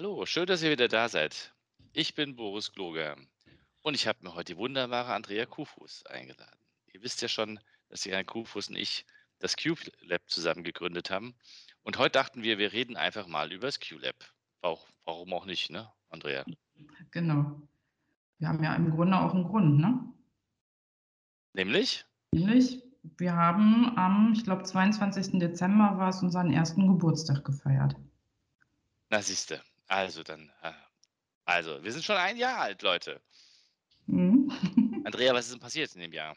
Hallo, schön, dass ihr wieder da seid. Ich bin Boris Gloger und ich habe mir heute die wunderbare Andrea Kufus eingeladen. Ihr wisst ja schon, dass Herrn Kufus und ich das Cube Lab zusammen gegründet haben. Und heute dachten wir, wir reden einfach mal über das Q-Lab. Warum auch nicht, ne, Andrea? Genau. Wir haben ja im Grunde auch einen Grund, ne? Nämlich? Nämlich, wir haben am, ich glaube, 22. Dezember war es unseren ersten Geburtstag gefeiert. Na, siehste. Also dann, äh, also, wir sind schon ein Jahr alt, Leute. Mhm. Andrea, was ist denn passiert in dem Jahr?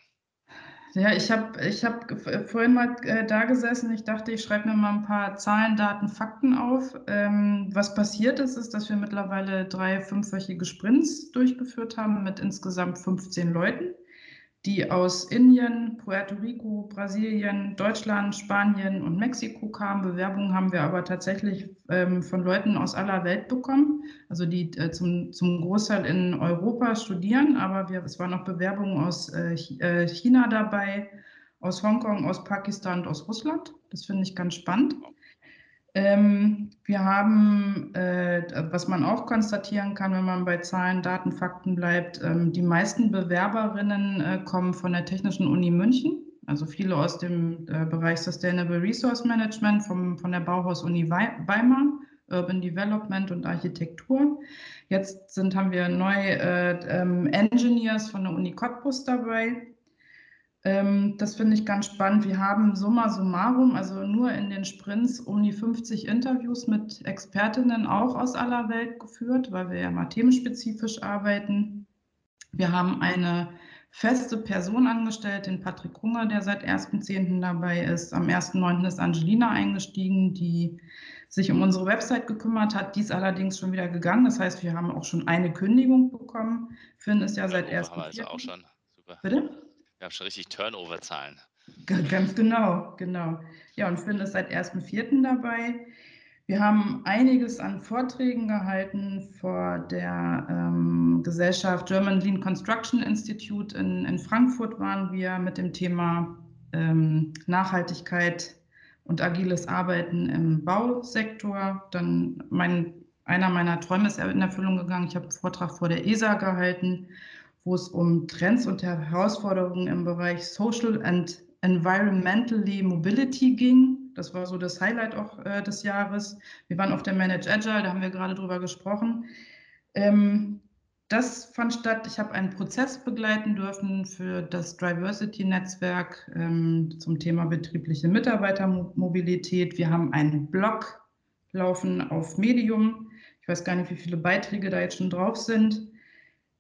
Ja, ich habe ich hab vorhin mal äh, da gesessen. Ich dachte, ich schreibe mir mal ein paar Zahlen, Daten, Fakten auf. Ähm, was passiert ist, ist, dass wir mittlerweile drei fünfwöchige Sprints durchgeführt haben mit insgesamt 15 Leuten die aus Indien, Puerto Rico, Brasilien, Deutschland, Spanien und Mexiko kamen. Bewerbungen haben wir aber tatsächlich ähm, von Leuten aus aller Welt bekommen, also die äh, zum, zum Großteil in Europa studieren, aber wir, es waren auch Bewerbungen aus äh, äh China dabei, aus Hongkong, aus Pakistan und aus Russland. Das finde ich ganz spannend. Ähm, wir haben, äh, was man auch konstatieren kann, wenn man bei Zahlen, Daten, Fakten bleibt, ähm, die meisten Bewerberinnen äh, kommen von der Technischen Uni München, also viele aus dem äh, Bereich Sustainable Resource Management vom, von der Bauhaus-Uni Weimar, Urban Development und Architektur. Jetzt sind, haben wir neu äh, ähm, Engineers von der Uni Cottbus dabei, ähm, das finde ich ganz spannend. Wir haben summa summarum, also nur in den Sprints, um die 50 Interviews mit Expertinnen auch aus aller Welt geführt, weil wir ja mal themenspezifisch arbeiten. Wir haben eine feste Person angestellt, den Patrick Hunger, der seit 1.10. dabei ist. Am 1.9. ist Angelina eingestiegen, die sich um unsere Website gekümmert hat. Die ist allerdings schon wieder gegangen. Das heißt, wir haben auch schon eine Kündigung bekommen. Finn ist ja seit 1.4. Also auch schon. Super. Bitte? Wir haben schon richtig Turnover-Zahlen. Ganz genau, genau. Ja, und Finn ist seit 1.4. dabei. Wir haben einiges an Vorträgen gehalten vor der ähm, Gesellschaft German Lean Construction Institute in, in, Frankfurt waren wir mit dem Thema ähm, Nachhaltigkeit und agiles Arbeiten im Bausektor. Dann mein, einer meiner Träume ist in Erfüllung gegangen. Ich habe einen Vortrag vor der ESA gehalten wo es um Trends und Herausforderungen im Bereich Social and Environmentally Mobility ging. Das war so das Highlight auch äh, des Jahres. Wir waren auf der Manage Agile, da haben wir gerade drüber gesprochen. Ähm, das fand statt. Ich habe einen Prozess begleiten dürfen für das Diversity-Netzwerk ähm, zum Thema betriebliche Mitarbeitermobilität. Wir haben einen Blog laufen auf Medium. Ich weiß gar nicht, wie viele Beiträge da jetzt schon drauf sind.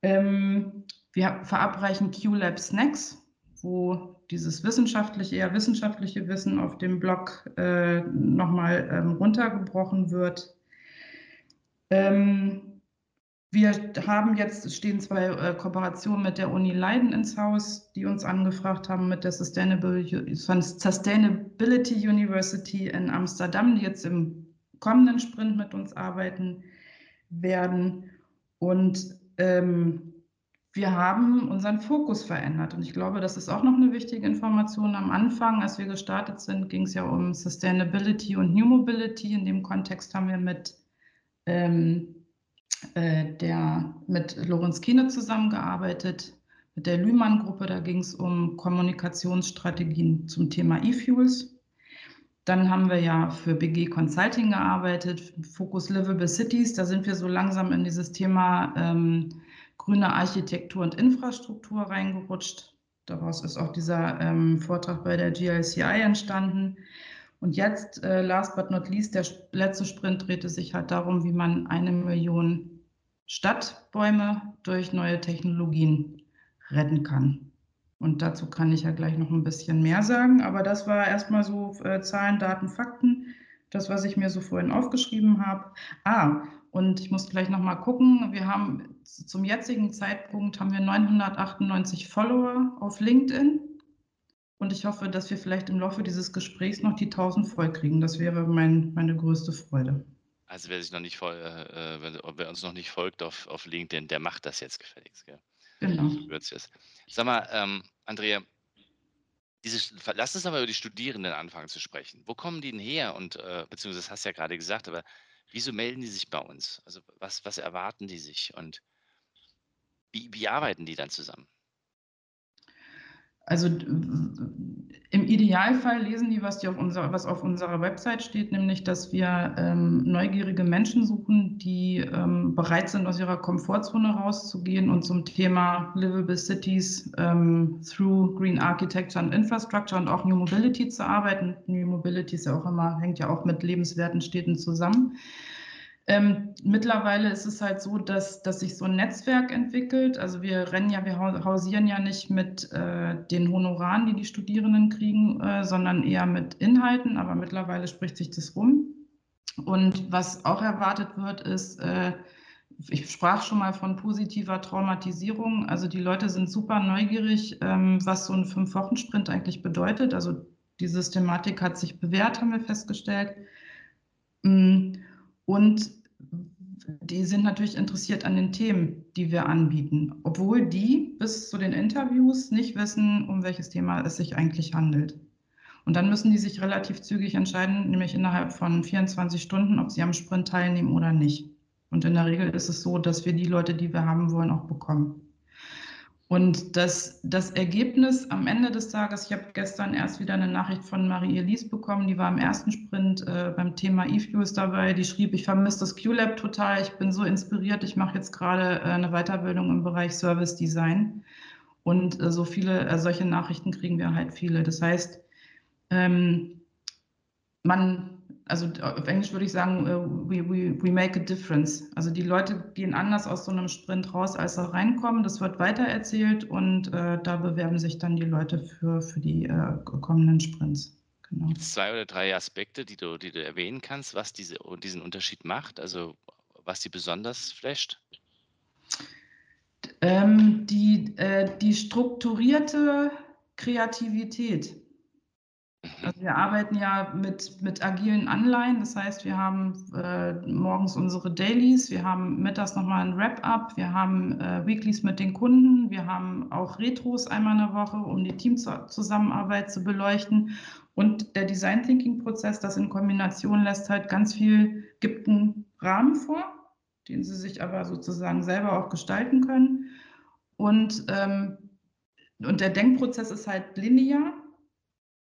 Ähm, wir verabreichen QLab Snacks, wo dieses wissenschaftliche, eher wissenschaftliche Wissen auf dem Blog äh, nochmal ähm, runtergebrochen wird. Ähm, wir haben jetzt, stehen zwei äh, Kooperationen mit der Uni Leiden ins Haus, die uns angefragt haben mit der Sustainability University in Amsterdam, die jetzt im kommenden Sprint mit uns arbeiten werden. Und ähm, wir haben unseren Fokus verändert. Und ich glaube, das ist auch noch eine wichtige Information. Am Anfang, als wir gestartet sind, ging es ja um Sustainability und New Mobility. In dem Kontext haben wir mit, ähm, äh, der, mit Lorenz Kiene zusammengearbeitet, mit der Lühmann-Gruppe. Da ging es um Kommunikationsstrategien zum Thema E-Fuels. Dann haben wir ja für BG Consulting gearbeitet, Focus Livable Cities. Da sind wir so langsam in dieses Thema ähm, grüne Architektur und Infrastruktur reingerutscht. Daraus ist auch dieser ähm, Vortrag bei der GLCI entstanden. Und jetzt, äh, last but not least, der letzte Sprint drehte sich halt darum, wie man eine Million Stadtbäume durch neue Technologien retten kann. Und dazu kann ich ja gleich noch ein bisschen mehr sagen. Aber das war erstmal so äh, Zahlen, Daten, Fakten. Das, was ich mir so vorhin aufgeschrieben habe. Ah, Und ich muss gleich nochmal gucken. Wir haben zum jetzigen Zeitpunkt haben wir 998 Follower auf LinkedIn. Und ich hoffe, dass wir vielleicht im Laufe dieses Gesprächs noch die 1000 voll kriegen. Das wäre mein, meine größte Freude. Also wer sich noch nicht voll, äh, äh wer uns noch nicht folgt auf, auf LinkedIn, der macht das jetzt gefälligst. Gell? Genau. So Sag mal, ähm, Andrea, diese, lass uns aber über die Studierenden anfangen zu sprechen. Wo kommen die denn her? Und äh, beziehungsweise das hast du ja gerade gesagt, aber wieso melden die sich bei uns? Also was, was erwarten die sich und wie, wie arbeiten die dann zusammen? Also im Idealfall lesen die, was, die auf, unser, was auf unserer Website steht, nämlich, dass wir ähm, neugierige Menschen suchen, die ähm, bereit sind, aus ihrer Komfortzone rauszugehen und zum Thema Livable Cities ähm, through Green Architecture and Infrastructure und auch New Mobility zu arbeiten. New Mobility ist ja auch immer, hängt ja auch mit lebenswerten Städten zusammen. Ähm, mittlerweile ist es halt so, dass, dass sich so ein Netzwerk entwickelt. Also wir rennen ja, wir hausieren ja nicht mit äh, den Honoraren, die die Studierenden kriegen, äh, sondern eher mit Inhalten. Aber mittlerweile spricht sich das rum. Und was auch erwartet wird, ist, äh, ich sprach schon mal von positiver Traumatisierung. Also die Leute sind super neugierig, ähm, was so ein Fünf-Wochen-Sprint eigentlich bedeutet. Also die Systematik hat sich bewährt, haben wir festgestellt. Mm, und die sind natürlich interessiert an den Themen, die wir anbieten, obwohl die bis zu den Interviews nicht wissen, um welches Thema es sich eigentlich handelt. Und dann müssen die sich relativ zügig entscheiden, nämlich innerhalb von 24 Stunden, ob sie am Sprint teilnehmen oder nicht. Und in der Regel ist es so, dass wir die Leute, die wir haben wollen, auch bekommen. Und das, das Ergebnis am Ende des Tages, ich habe gestern erst wieder eine Nachricht von Marie-Elise bekommen, die war im ersten Sprint äh, beim Thema E-Fuels dabei, die schrieb, ich vermisse das Q-Lab total, ich bin so inspiriert, ich mache jetzt gerade äh, eine Weiterbildung im Bereich Service Design. Und äh, so viele, äh, solche Nachrichten kriegen wir halt viele. Das heißt, ähm, man also auf Englisch würde ich sagen, uh, we, we, we make a difference. Also die Leute gehen anders aus so einem Sprint raus, als sie reinkommen. Das wird weitererzählt und äh, da bewerben sich dann die Leute für, für die äh, kommenden Sprints. Genau. Gibt es zwei oder drei Aspekte, die du, die du erwähnen kannst, was diese, diesen Unterschied macht? Also was die besonders flasht? Ähm, die, äh, die strukturierte Kreativität. Also wir arbeiten ja mit, mit agilen Anleihen. Das heißt, wir haben äh, morgens unsere Dailies, wir haben mittags nochmal ein Wrap-up, wir haben äh, Weeklies mit den Kunden, wir haben auch Retros einmal in der Woche, um die Teamzusammenarbeit zu beleuchten. Und der Design Thinking-Prozess, das in Kombination lässt halt ganz viel, gibt einen Rahmen vor, den sie sich aber sozusagen selber auch gestalten können. Und, ähm, und der Denkprozess ist halt linear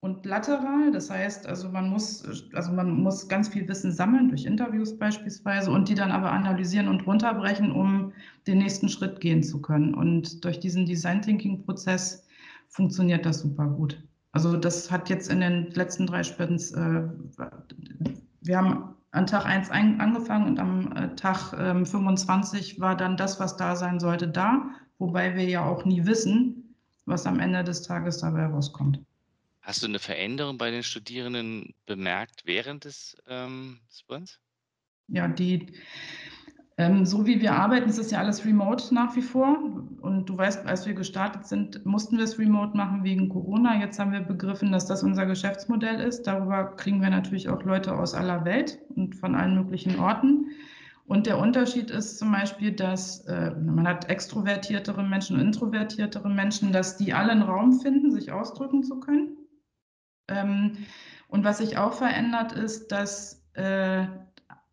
und lateral. Das heißt, also man muss, also man muss ganz viel Wissen sammeln durch Interviews beispielsweise und die dann aber analysieren und runterbrechen, um den nächsten Schritt gehen zu können. Und durch diesen Design Thinking Prozess funktioniert das super gut. Also das hat jetzt in den letzten drei Sprints, äh, wir haben an Tag 1 angefangen und am äh, Tag äh, 25 war dann das, was da sein sollte, da, wobei wir ja auch nie wissen, was am Ende des Tages dabei rauskommt. Hast du eine Veränderung bei den Studierenden bemerkt während des ähm, Sprints? Ja, die, ähm, so wie wir arbeiten, ist es ja alles remote nach wie vor. Und du weißt, als wir gestartet sind, mussten wir es remote machen wegen Corona. Jetzt haben wir begriffen, dass das unser Geschäftsmodell ist. Darüber kriegen wir natürlich auch Leute aus aller Welt und von allen möglichen Orten. Und der Unterschied ist zum Beispiel, dass äh, man hat extrovertiertere Menschen und introvertiertere Menschen, dass die alle einen Raum finden, sich ausdrücken zu können. Ähm, und was sich auch verändert, ist, dass äh,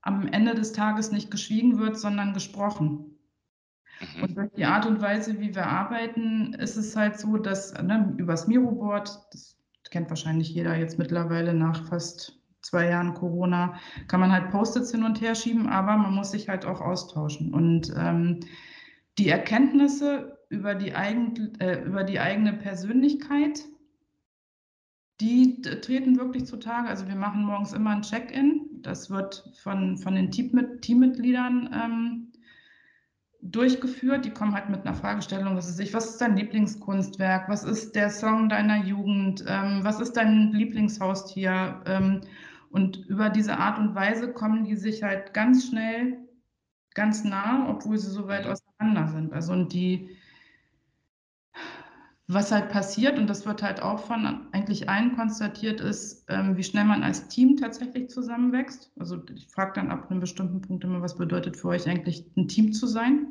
am Ende des Tages nicht geschwiegen wird, sondern gesprochen. Mhm. Und durch die Art und Weise, wie wir arbeiten, ist es halt so, dass ne, übers Miroboard, das kennt wahrscheinlich jeder jetzt mittlerweile nach fast zwei Jahren Corona, kann man halt Post-its hin und her schieben, aber man muss sich halt auch austauschen. Und ähm, die Erkenntnisse über die, eigen, äh, über die eigene Persönlichkeit die treten wirklich zutage. Also wir machen morgens immer ein Check-in. Das wird von, von den Teammitgliedern ähm, durchgeführt. Die kommen halt mit einer Fragestellung, was ist, ich, was ist dein Lieblingskunstwerk? Was ist der Song deiner Jugend? Ähm, was ist dein Lieblingshaustier? Ähm, und über diese Art und Weise kommen die sich halt ganz schnell ganz nah, obwohl sie so weit mhm. auseinander sind. Also und die, was halt passiert, und das wird halt auch von eigentlich allen konstatiert, ist, ähm, wie schnell man als Team tatsächlich zusammenwächst. Also ich frage dann ab einem bestimmten Punkt immer, was bedeutet für euch eigentlich ein Team zu sein?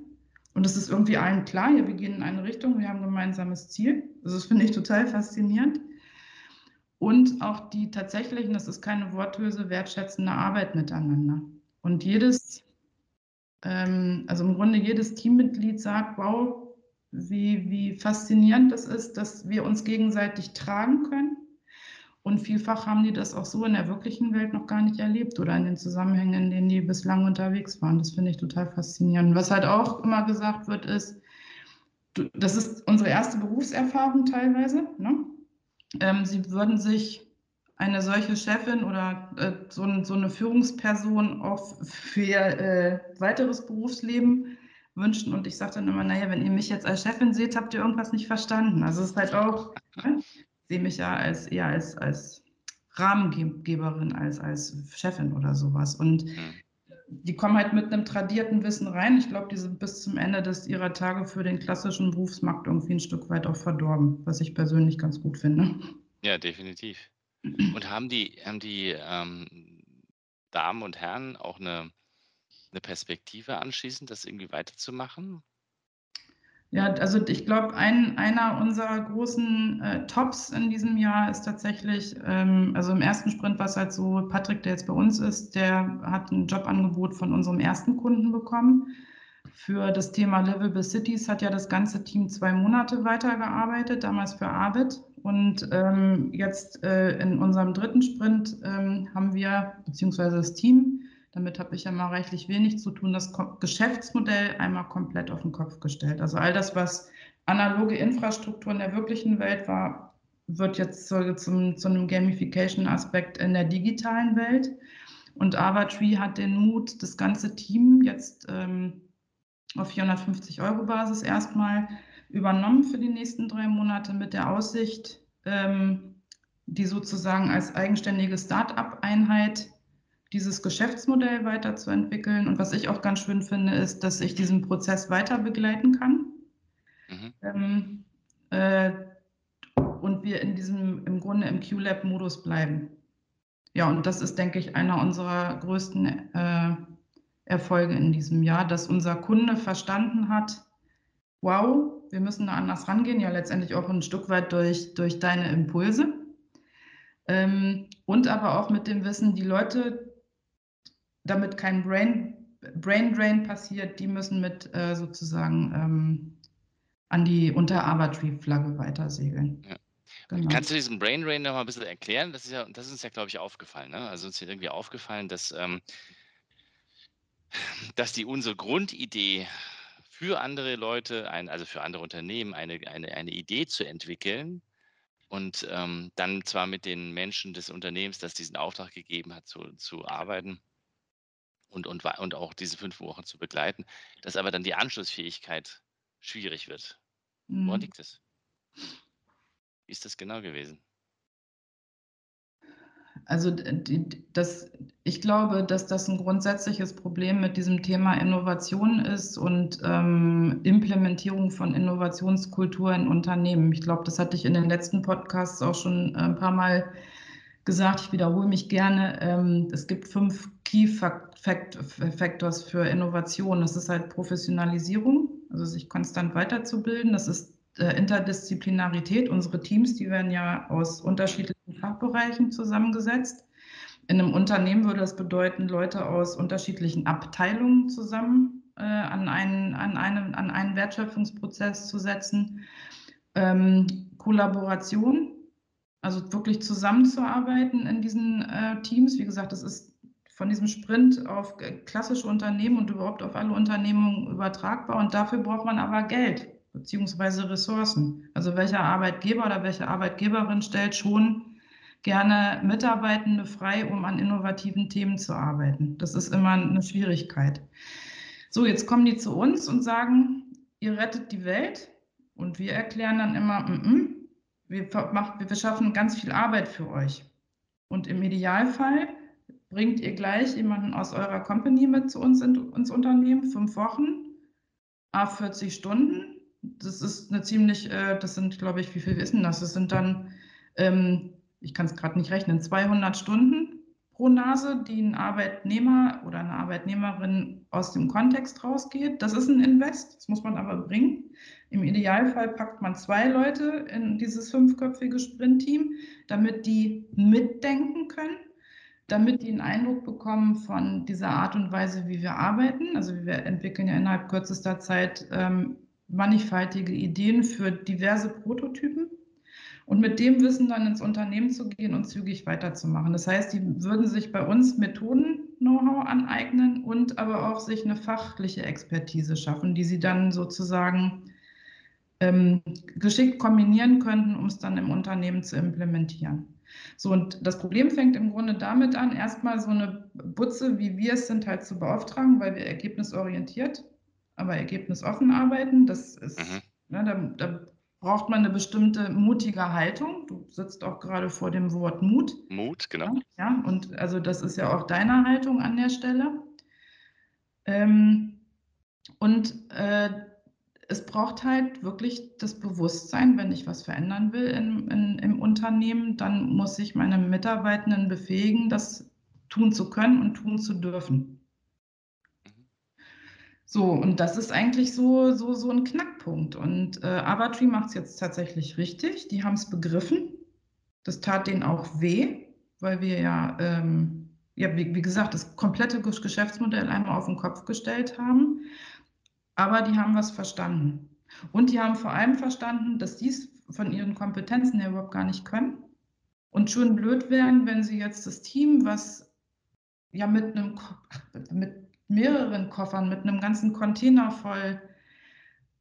Und es ist irgendwie allen klar, ja, wir gehen in eine Richtung, wir haben ein gemeinsames Ziel. Also das finde ich total faszinierend. Und auch die tatsächlichen, das ist keine worthülse, wertschätzende Arbeit miteinander. Und jedes, ähm, also im Grunde jedes Teammitglied sagt, wow, wie, wie faszinierend das ist, dass wir uns gegenseitig tragen können. Und vielfach haben die das auch so in der wirklichen Welt noch gar nicht erlebt oder in den Zusammenhängen, in denen die bislang unterwegs waren. Das finde ich total faszinierend. Was halt auch immer gesagt wird, ist, das ist unsere erste Berufserfahrung teilweise. Ne? Ähm, sie würden sich eine solche Chefin oder äh, so, so, eine Führungsperson auch für ihr äh, weiteres Berufsleben wünschen. Und ich sage dann immer, naja, wenn ihr mich jetzt als Chefin seht, habt ihr irgendwas nicht verstanden. Also es ist halt auch, ne? ich sehe mich ja als, eher als, als Rahmengeberin, als, als Chefin oder sowas. Und mhm. die kommen halt mit einem tradierten Wissen rein. Ich glaube, die sind bis zum Ende des ihrer Tage für den klassischen Berufsmarkt irgendwie ein Stück weit auch verdorben, was ich persönlich ganz gut finde. Ja, definitiv. Und haben die, haben die ähm, Damen und Herren auch eine eine Perspektive anschließend, das irgendwie weiterzumachen? Ja, also ich glaube, ein, einer unserer großen äh, Tops in diesem Jahr ist tatsächlich, ähm, also im ersten Sprint war es halt so, Patrick, der jetzt bei uns ist, der hat ein Jobangebot von unserem ersten Kunden bekommen. Für das Thema Livable Cities hat ja das ganze Team zwei Monate weitergearbeitet, damals für Arvid. Und ähm, jetzt äh, in unserem dritten Sprint ähm, haben wir, beziehungsweise das Team, damit habe ich ja mal reichlich wenig zu tun. Das Geschäftsmodell einmal komplett auf den Kopf gestellt. Also all das, was analoge Infrastruktur in der wirklichen Welt war, wird jetzt zu, zum, zu einem Gamification-Aspekt in der digitalen Welt. Und Avatree hat den Mut, das ganze Team jetzt ähm, auf 450 Euro Basis erstmal übernommen für die nächsten drei Monate mit der Aussicht, ähm, die sozusagen als eigenständige Start-up-Einheit dieses Geschäftsmodell weiterzuentwickeln. Und was ich auch ganz schön finde, ist, dass ich diesen Prozess weiter begleiten kann. Mhm. Ähm, äh, und wir in diesem, im Grunde im QLab-Modus bleiben. Ja, und das ist, denke ich, einer unserer größten äh, Erfolge in diesem Jahr, dass unser Kunde verstanden hat, wow, wir müssen da anders rangehen, ja letztendlich auch ein Stück weit durch, durch deine Impulse. Ähm, und aber auch mit dem Wissen, die Leute, damit kein Brain, Brain Drain passiert, die müssen mit äh, sozusagen ähm, an die Unter-Arbitrary-Flagge weitersegeln. Ja. Genau. Kannst du diesen Brain Drain noch mal ein bisschen erklären? Das ist ja, das ist uns ja, glaube ich, aufgefallen. Ne? Also uns ist irgendwie aufgefallen, dass, ähm, dass die unsere Grundidee für andere Leute, ein, also für andere Unternehmen, eine, eine, eine Idee zu entwickeln und ähm, dann zwar mit den Menschen des Unternehmens, das diesen Auftrag gegeben hat, zu, zu arbeiten, und, und, und auch diese fünf Wochen zu begleiten, dass aber dann die Anschlussfähigkeit schwierig wird. Mhm. Woran liegt das? Wie ist das genau gewesen? Also das, ich glaube, dass das ein grundsätzliches Problem mit diesem Thema Innovation ist und ähm, Implementierung von Innovationskultur in Unternehmen. Ich glaube, das hatte ich in den letzten Podcasts auch schon ein paar Mal gesagt. Ich wiederhole mich gerne. Ähm, es gibt fünf Key Factors für Innovation. Das ist halt Professionalisierung, also sich konstant weiterzubilden. Das ist äh, Interdisziplinarität. Unsere Teams, die werden ja aus unterschiedlichen Fachbereichen zusammengesetzt. In einem Unternehmen würde das bedeuten, Leute aus unterschiedlichen Abteilungen zusammen äh, an, einen, an, einen, an einen Wertschöpfungsprozess zu setzen. Ähm, Kollaboration, also wirklich zusammenzuarbeiten in diesen äh, Teams. Wie gesagt, das ist von diesem Sprint auf klassische Unternehmen und überhaupt auf alle Unternehmungen übertragbar. Und dafür braucht man aber Geld beziehungsweise Ressourcen. Also welcher Arbeitgeber oder welche Arbeitgeberin stellt schon gerne Mitarbeitende frei, um an innovativen Themen zu arbeiten. Das ist immer eine Schwierigkeit. So, jetzt kommen die zu uns und sagen, ihr rettet die Welt. Und wir erklären dann immer, mm -mm, wir, wir schaffen ganz viel Arbeit für euch. Und im Idealfall bringt ihr gleich jemanden aus eurer Company mit zu uns in, ins Unternehmen, fünf Wochen, a 40 Stunden. Das ist eine ziemlich, äh, das sind, glaube ich, wie viel wissen das? Das sind dann, ähm, ich kann es gerade nicht rechnen, 200 Stunden pro Nase, die ein Arbeitnehmer oder eine Arbeitnehmerin aus dem Kontext rausgeht. Das ist ein Invest, das muss man aber bringen. Im Idealfall packt man zwei Leute in dieses fünfköpfige Sprint-Team, damit die mitdenken können, damit die einen Eindruck bekommen von dieser Art und Weise, wie wir arbeiten. Also wir entwickeln ja innerhalb kürzester Zeit ähm, mannigfaltige Ideen für diverse Prototypen und mit dem Wissen dann ins Unternehmen zu gehen und zügig weiterzumachen. Das heißt, die würden sich bei uns Methoden-Know-how aneignen und aber auch sich eine fachliche Expertise schaffen, die sie dann sozusagen ähm, geschickt kombinieren könnten, um es dann im Unternehmen zu implementieren. So, und das Problem fängt im Grunde damit an, erstmal so eine Butze, wie wir es sind, halt zu beauftragen, weil wir ergebnisorientiert, aber ergebnisoffen arbeiten. Das ist, mhm. ne, da, da braucht man eine bestimmte mutige Haltung. Du sitzt auch gerade vor dem Wort Mut. Mut, genau. Ja, und also das ist ja auch deine Haltung an der Stelle. Ähm, und äh, es braucht halt wirklich das Bewusstsein, wenn ich was verändern will in, in, im Unternehmen, dann muss ich meine Mitarbeitenden befähigen, das tun zu können und tun zu dürfen. So, und das ist eigentlich so, so, so ein Knackpunkt. Und äh, Avatree macht es jetzt tatsächlich richtig. Die haben es begriffen. Das tat denen auch weh, weil wir ja, ähm, ja wie, wie, gesagt, das komplette Geschäftsmodell einmal auf den Kopf gestellt haben. Aber die haben was verstanden. Und die haben vor allem verstanden, dass die es von ihren Kompetenzen her überhaupt gar nicht können. Und schon blöd wären, wenn sie jetzt das Team, was ja mit einem mit mehreren Koffern mit einem ganzen Container voll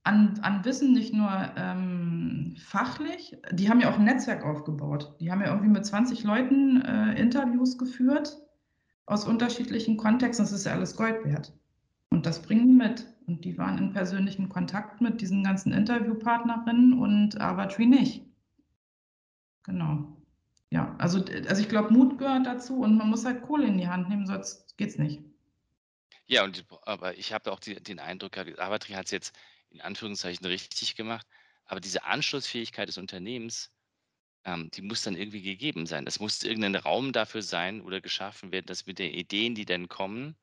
an, an Wissen, nicht nur ähm, fachlich. Die haben ja auch ein Netzwerk aufgebaut. Die haben ja irgendwie mit 20 Leuten äh, Interviews geführt aus unterschiedlichen Kontexten. Das ist ja alles Gold wert. Und das bringen die mit. Und die waren in persönlichen Kontakt mit diesen ganzen Interviewpartnerinnen und Avatree nicht. Genau. Ja, also, also ich glaube, Mut gehört dazu und man muss halt Kohle in die Hand nehmen, sonst geht es nicht. Ja, und aber ich habe auch die, den Eindruck gehabt, Avatri hat es jetzt in Anführungszeichen richtig gemacht, aber diese Anschlussfähigkeit des Unternehmens, ähm, die muss dann irgendwie gegeben sein. Es muss irgendein Raum dafür sein oder geschaffen werden, dass mit den Ideen, die dann kommen,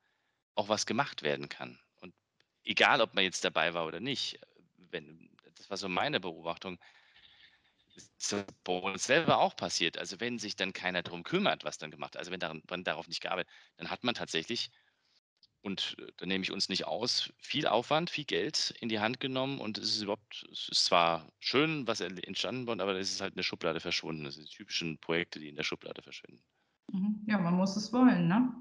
auch was gemacht werden kann. Und egal, ob man jetzt dabei war oder nicht, wenn, das war so meine Beobachtung, ist bei uns selber auch passiert. Also wenn sich dann keiner darum kümmert, was dann gemacht wird, also wenn, daran, wenn darauf nicht gearbeitet, dann hat man tatsächlich und äh, da nehme ich uns nicht aus, viel Aufwand, viel Geld in die Hand genommen und es ist überhaupt, es ist zwar schön, was entstanden wird, aber es ist halt in der Schublade verschwunden. Das sind die typischen Projekte, die in der Schublade verschwinden. Mhm. Ja, man muss es wollen, ne?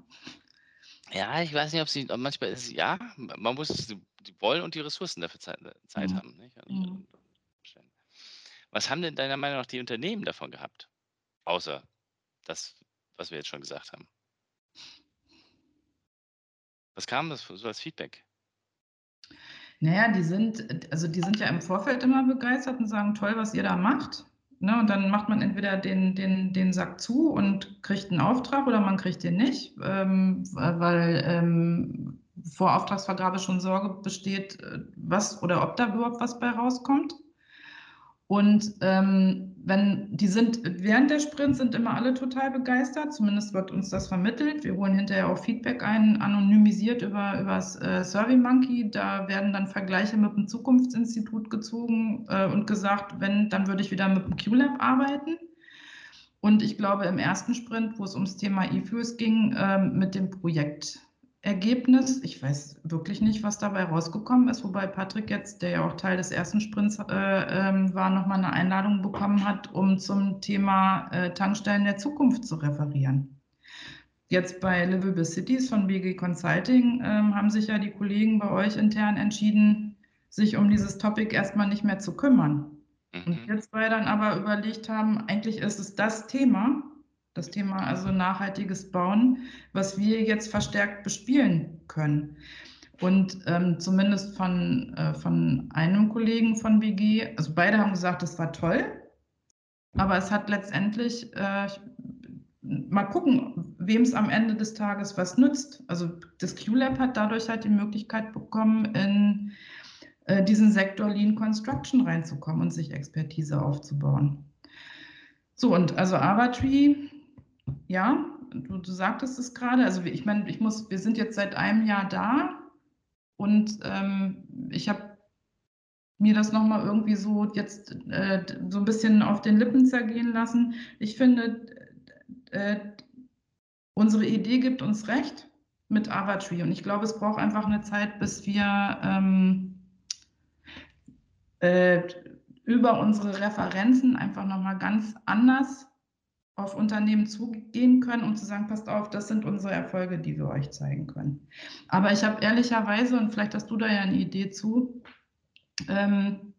Ja, ich weiß nicht, ob sie, manchmal ist es, ja, man muss es die, wollen und die Ressourcen dafür Zeit, Zeit mhm. haben. Nicht? Mhm. Was haben denn deiner Meinung nach die Unternehmen davon gehabt? Außer das, was wir jetzt schon gesagt haben. Was kam das so als Feedback? Naja, die sind, also die sind ja im Vorfeld immer begeistert und sagen, toll, was ihr da macht. Ne, und dann macht man entweder den, den, den Sack zu und kriegt einen Auftrag oder man kriegt den nicht, ähm, weil ähm, vor Auftragsvergabe schon Sorge besteht, äh, was oder ob da überhaupt was bei rauskommt. Und ähm, wenn die sind während der Sprints sind immer alle total begeistert, zumindest wird uns das vermittelt. Wir holen hinterher auch Feedback ein, anonymisiert über, über das äh, SurveyMonkey. Da werden dann Vergleiche mit dem Zukunftsinstitut gezogen äh, und gesagt, wenn, dann würde ich wieder mit dem QLab arbeiten. Und ich glaube, im ersten Sprint, wo es ums Thema E-Fuels ging, äh, mit dem Projekt Ergebnis. Ich weiß wirklich nicht, was dabei rausgekommen ist, wobei Patrick jetzt, der ja auch Teil des ersten Sprints äh, äh, war, nochmal eine Einladung bekommen hat, um zum Thema äh, Tankstellen der Zukunft zu referieren. Jetzt bei Livable Cities von BG Consulting ähm, haben sich ja die Kollegen bei euch intern entschieden, sich um dieses Topic erstmal nicht mehr zu kümmern. Mhm. Und wir zwei dann aber überlegt haben, eigentlich ist es das Thema, das Thema also nachhaltiges Bauen, was wir jetzt verstärkt bespielen können. Und ähm, zumindest von, äh, von einem Kollegen von BG, also beide haben gesagt, das war toll, aber es hat letztendlich, äh, mal gucken, wem es am Ende des Tages was nützt. Also das QLab hat dadurch halt die Möglichkeit bekommen, in äh, diesen Sektor Lean Construction reinzukommen und sich Expertise aufzubauen. So, und also Avatree, ja, du, du sagtest es gerade, also ich meine, ich muss, wir sind jetzt seit einem Jahr da und ähm, ich habe mir das nochmal irgendwie so jetzt äh, so ein bisschen auf den Lippen zergehen lassen. Ich finde, äh, unsere Idee gibt uns recht mit Avatree und ich glaube, es braucht einfach eine Zeit, bis wir ähm, äh, über unsere Referenzen einfach nochmal ganz anders auf Unternehmen zugehen können, um zu sagen, passt auf, das sind unsere Erfolge, die wir euch zeigen können. Aber ich habe ehrlicherweise, und vielleicht hast du da ja eine Idee zu, ähm,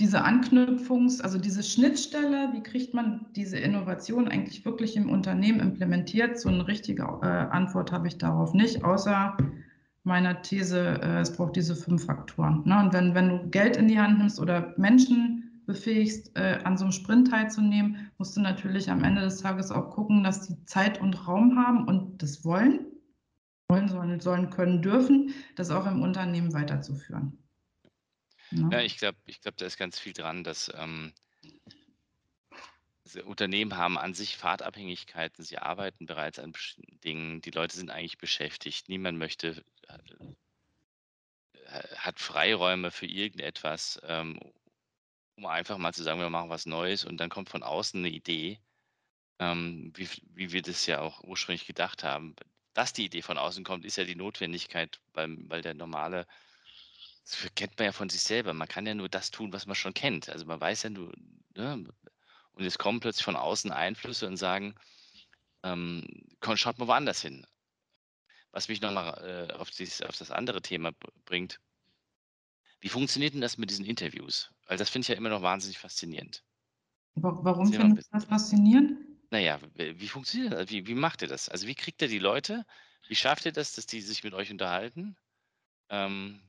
diese Anknüpfungs-, also diese Schnittstelle, wie kriegt man diese Innovation eigentlich wirklich im Unternehmen implementiert? So eine richtige äh, Antwort habe ich darauf nicht, außer meiner These, äh, es braucht diese fünf Faktoren. Ne? Und wenn, wenn du Geld in die Hand nimmst oder Menschen befähigst, äh, an so einem Sprint teilzunehmen, musst du natürlich am Ende des Tages auch gucken, dass die Zeit und Raum haben und das wollen, wollen sollen, sollen können, dürfen, das auch im Unternehmen weiterzuführen. Ja, ja ich glaube, ich glaub, da ist ganz viel dran, dass ähm, Unternehmen haben an sich Fahrtabhängigkeiten, sie arbeiten bereits an bestimmten Dingen, die Leute sind eigentlich beschäftigt, niemand möchte, äh, hat Freiräume für irgendetwas, ähm, um einfach mal zu sagen, wir machen was Neues und dann kommt von außen eine Idee, ähm, wie, wie wir das ja auch ursprünglich gedacht haben. Dass die Idee von außen kommt, ist ja die Notwendigkeit, weil, weil der normale das kennt man ja von sich selber. Man kann ja nur das tun, was man schon kennt. Also man weiß ja nur, ne? und es kommen plötzlich von außen Einflüsse und sagen, ähm, schaut mal woanders hin. Was mich nochmal äh, auf, auf das andere Thema bringt. Wie funktioniert denn das mit diesen Interviews? Weil das finde ich ja immer noch wahnsinnig faszinierend. Warum findest du das faszinierend? Naja, wie funktioniert das? Wie, wie macht ihr das? Also wie kriegt ihr die Leute? Wie schafft ihr das, dass die sich mit euch unterhalten? Ähm,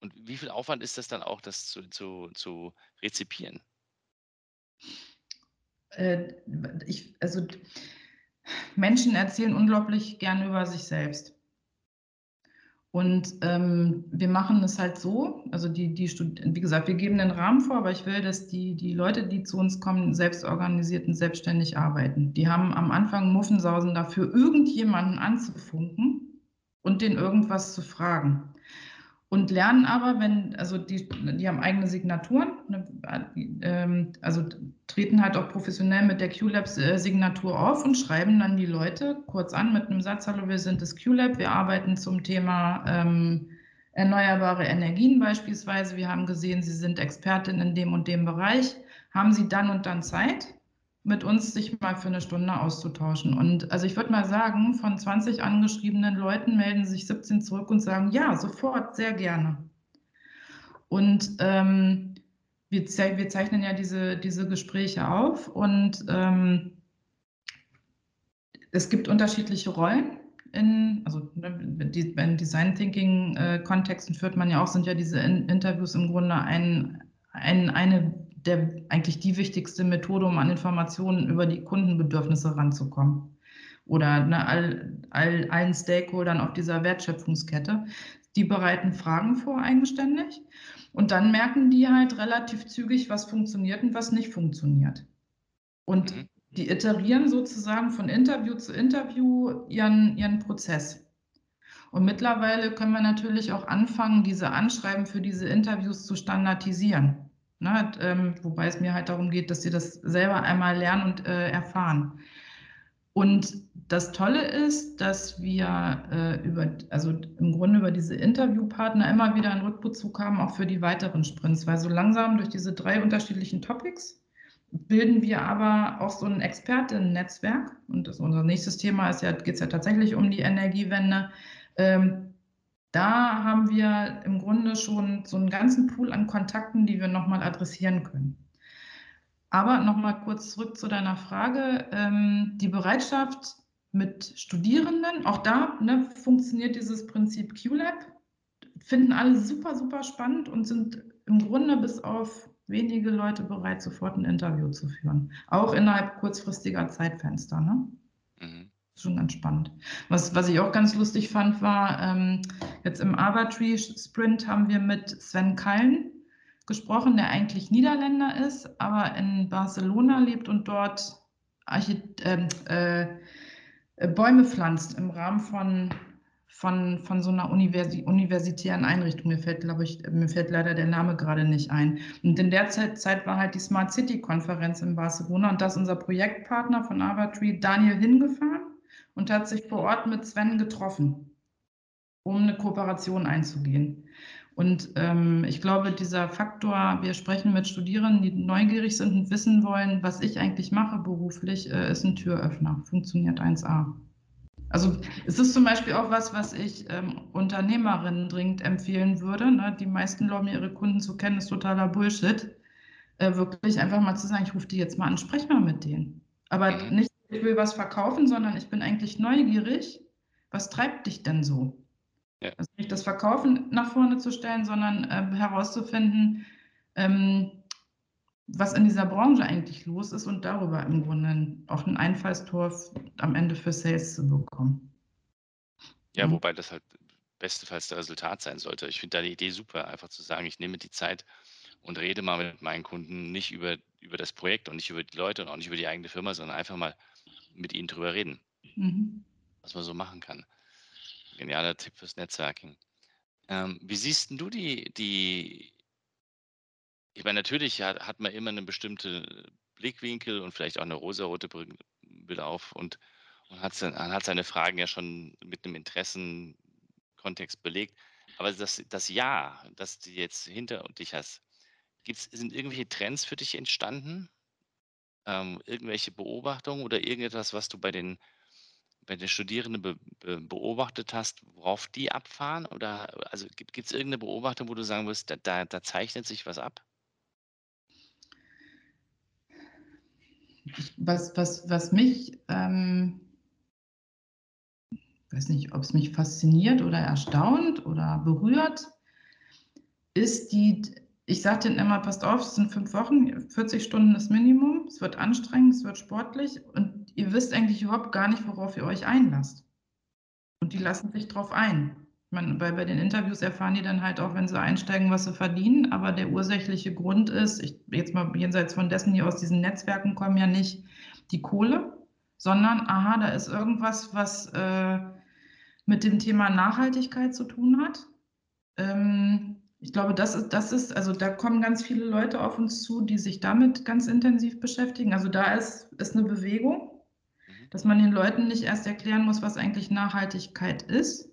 und wie viel Aufwand ist das dann auch, das zu, zu, zu rezipieren? Äh, ich, also Menschen erzählen unglaublich gerne über sich selbst. Und ähm, wir machen es halt so, also die, die wie gesagt, wir geben den Rahmen vor, aber ich will, dass die, die Leute, die zu uns kommen, selbst organisiert und selbstständig arbeiten. Die haben am Anfang Muffensausen dafür, irgendjemanden anzufunken und den irgendwas zu fragen und lernen aber, wenn, also die, die haben eigene Signaturen, ne, ähm, also treten halt auch professionell mit der QLab-Signatur äh, auf und schreiben dann die Leute kurz an mit einem Satz, hallo, wir sind das QLab, wir arbeiten zum Thema ähm, erneuerbare Energien beispielsweise, wir haben gesehen, Sie sind Expertin in dem und dem Bereich, haben Sie dann und dann Zeit? Mit uns sich mal für eine Stunde auszutauschen. Und also ich würde mal sagen, von 20 angeschriebenen Leuten melden sich 17 zurück und sagen, ja, sofort, sehr gerne. Und ähm, wir, ze wir, zeichnen ja diese, diese Gespräche auf und ähm, es gibt unterschiedliche Rollen. In, also ne, in Design Thinking äh, führt man ja auch, sind ja diese in Interviews im Grunde ein, ein, eine der, eigentlich die wichtigste Methode, um an Informationen über die Kundenbedürfnisse ranzukommen. Oder ne, all, all, allen Stakeholdern auf dieser Wertschöpfungskette. Die bereiten Fragen vor eigenständig und dann merken die halt relativ zügig, was funktioniert und was nicht funktioniert. Und mhm. die iterieren sozusagen von Interview zu Interview ihren, ihren Prozess. Und mittlerweile können wir natürlich auch anfangen, diese Anschreiben für diese Interviews zu standardisieren. Ne, ähm, wobei es mir halt darum geht, dass sie das selber einmal lernen und äh, erfahren. Und das Tolle ist, dass wir äh, über, also im Grunde über diese Interviewpartner immer wieder einen Rückbezug haben, auch für die weiteren Sprints, weil so langsam durch diese drei unterschiedlichen Topics bilden wir aber auch so ein Expertinnen-Netzwerk. Und das, unser nächstes Thema ist ja, geht es ja tatsächlich um die Energiewende. Ähm, da haben wir im Grunde schon so einen ganzen Pool an Kontakten, die wir nochmal adressieren können. Aber nochmal kurz zurück zu deiner Frage. Ähm, die Bereitschaft mit Studierenden, auch da ne, funktioniert dieses Prinzip QLab, finden alle super, super spannend und sind im Grunde bis auf wenige Leute bereit, sofort ein Interview zu führen. Auch innerhalb kurzfristiger Zeitfenster. Ne? Mhm. Schon ganz spannend. Was, was ich auch ganz lustig fand, war, ähm, jetzt im Abertree Sprint haben wir mit Sven Kallen gesprochen, der eigentlich Niederländer ist, aber in Barcelona lebt und dort Archit ähm, äh, äh, Bäume pflanzt im Rahmen von, von, von so einer Universi universitären Einrichtung. Mir fällt, glaube ich, mir fällt leider der Name gerade nicht ein. Und in der Zeit, Zeit war halt die Smart City Konferenz in Barcelona und da ist unser Projektpartner von Abertree, Daniel, hingefahren und hat sich vor Ort mit Sven getroffen, um eine Kooperation einzugehen. Und ähm, ich glaube, dieser Faktor, wir sprechen mit Studierenden, die neugierig sind und wissen wollen, was ich eigentlich mache beruflich, äh, ist ein Türöffner. Funktioniert 1a. Also es ist zum Beispiel auch was, was ich ähm, Unternehmerinnen dringend empfehlen würde. Ne? Die meisten glauben, ihre Kunden zu kennen, ist totaler Bullshit. Äh, wirklich einfach mal zu sagen, ich rufe die jetzt mal an, sprech mal mit denen. Aber mhm. nicht, ich will was verkaufen, sondern ich bin eigentlich neugierig. Was treibt dich denn so? Ja. Also nicht das Verkaufen nach vorne zu stellen, sondern äh, herauszufinden, ähm, was in dieser Branche eigentlich los ist und darüber im Grunde auch ein Einfallstor am Ende für Sales zu bekommen. Ja, mhm. wobei das halt bestenfalls der Resultat sein sollte. Ich finde da die Idee super, einfach zu sagen, ich nehme die Zeit und rede mal mit meinen Kunden nicht über, über das Projekt und nicht über die Leute und auch nicht über die eigene Firma, sondern einfach mal mit ihnen drüber reden, mhm. was man so machen kann. Genialer Tipp fürs Netzwerking. Ähm, wie siehst du die, die, ich meine, natürlich hat, hat man immer einen bestimmten Blickwinkel und vielleicht auch eine rosarote Brille auf und, und hat, hat seine Fragen ja schon mit einem Interessenkontext belegt. Aber das, das Ja, das du jetzt hinter dich hast, gibt's, sind irgendwelche Trends für dich entstanden? Ähm, irgendwelche Beobachtungen oder irgendetwas, was du bei den bei den Studierenden be be beobachtet hast, worauf die abfahren? Oder also gibt es irgendeine Beobachtung, wo du sagen wirst, da, da, da zeichnet sich was ab? Was, was, was mich, ähm, weiß nicht, ob es mich fasziniert oder erstaunt oder berührt, ist die, ich sage denen immer, passt auf, es sind fünf Wochen, 40 Stunden das Minimum, es wird anstrengend, es wird sportlich und ihr wisst eigentlich überhaupt gar nicht, worauf ihr euch einlasst. Und die lassen sich drauf ein. Ich meine, bei, bei den Interviews erfahren die dann halt auch, wenn sie einsteigen, was sie verdienen. Aber der ursächliche Grund ist, ich, jetzt mal jenseits von dessen, die aus diesen Netzwerken kommen, ja nicht die Kohle, sondern, aha, da ist irgendwas, was äh, mit dem Thema Nachhaltigkeit zu tun hat. Ähm, ich glaube, das ist, das ist, also da kommen ganz viele Leute auf uns zu, die sich damit ganz intensiv beschäftigen. Also da ist, ist eine Bewegung dass man den Leuten nicht erst erklären muss, was eigentlich Nachhaltigkeit ist,